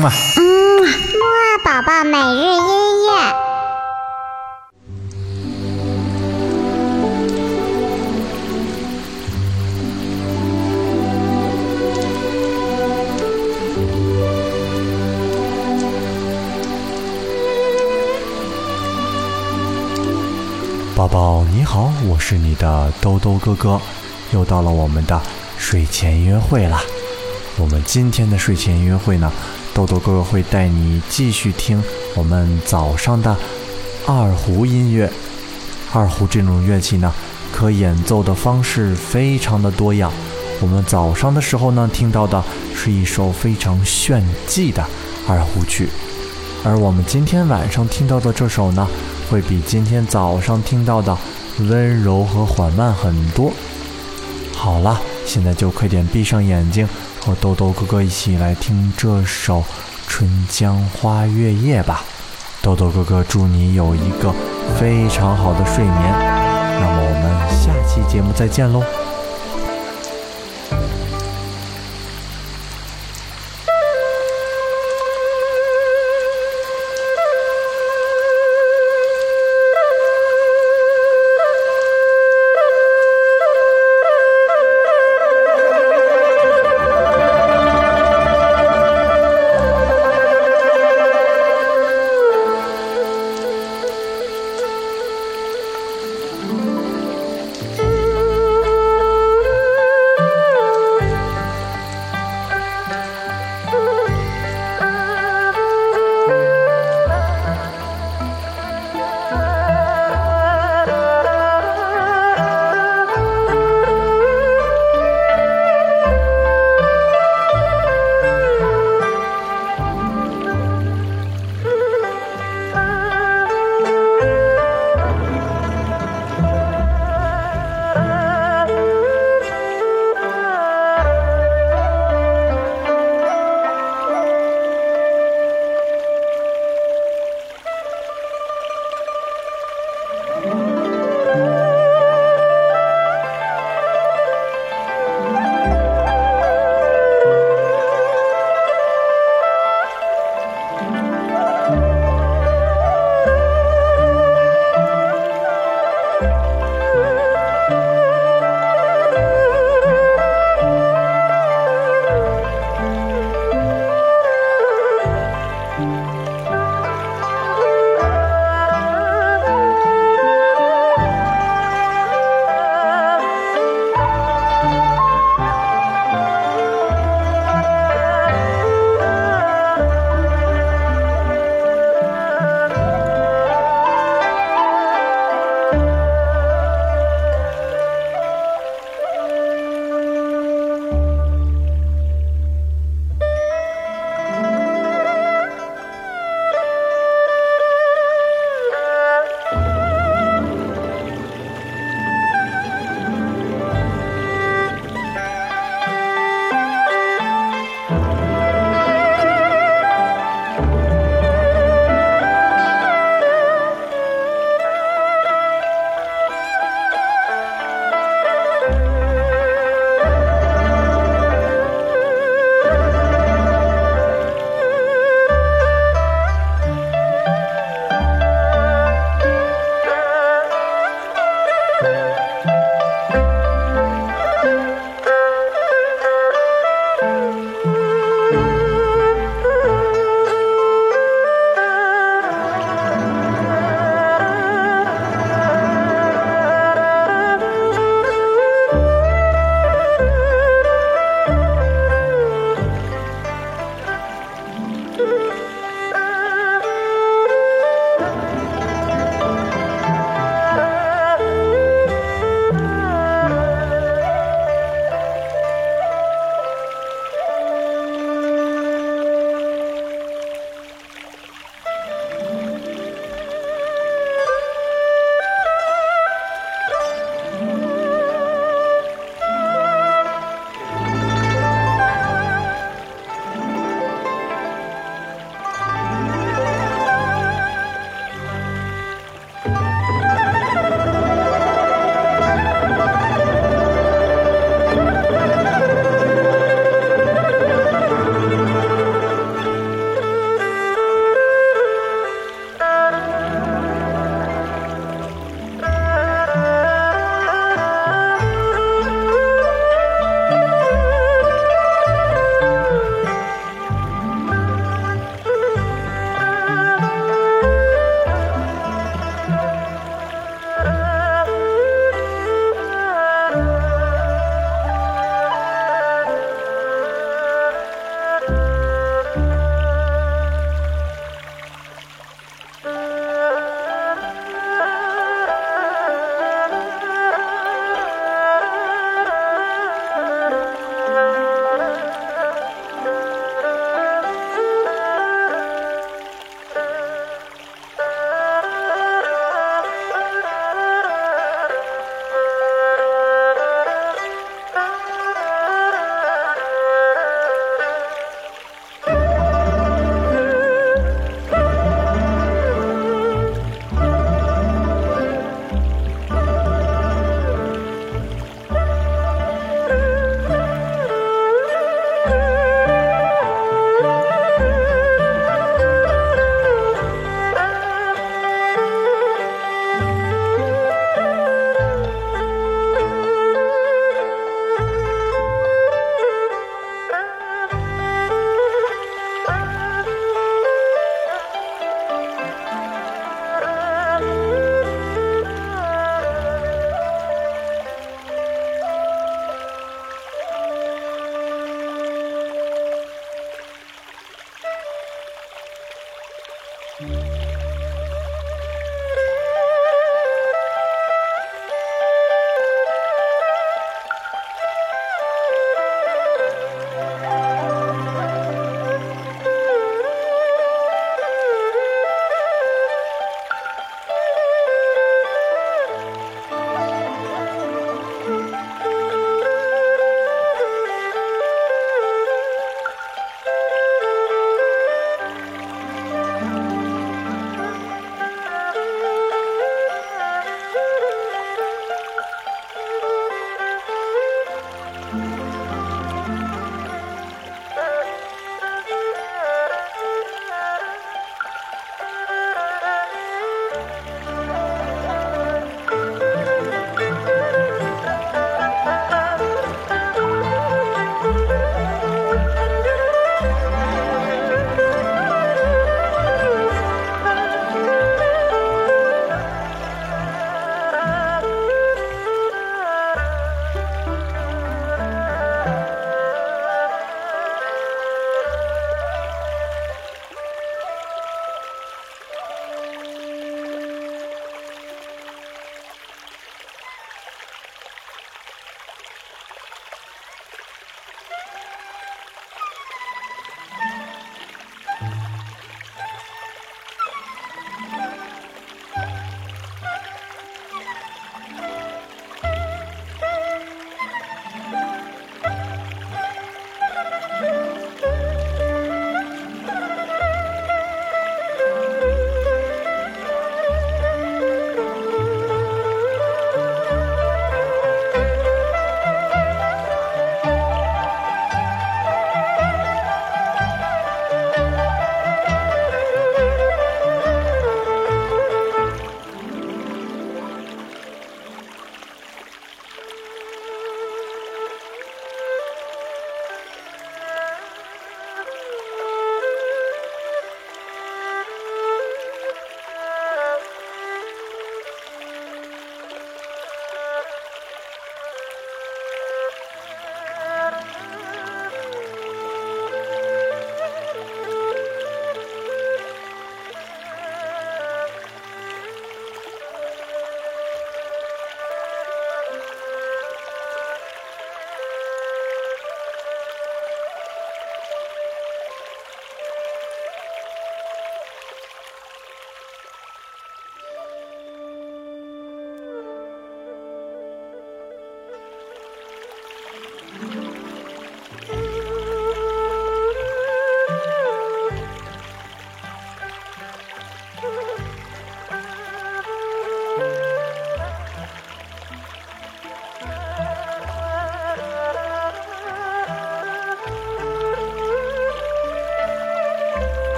嗯啊，嗯，木二宝宝每日音乐。宝宝你好，我是你的兜兜哥哥，又到了我们的睡前约会了。我们今天的睡前约会呢，豆豆哥哥会带你继续听我们早上的二胡音乐。二胡这种乐器呢，可演奏的方式非常的多样。我们早上的时候呢，听到的是一首非常炫技的二胡曲，而我们今天晚上听到的这首呢，会比今天早上听到的温柔和缓慢很多。好了，现在就快点闭上眼睛，和豆豆哥哥一起来听这首《春江花月夜》吧。豆豆哥哥祝你有一个非常好的睡眠。那么我们下期节目再见喽。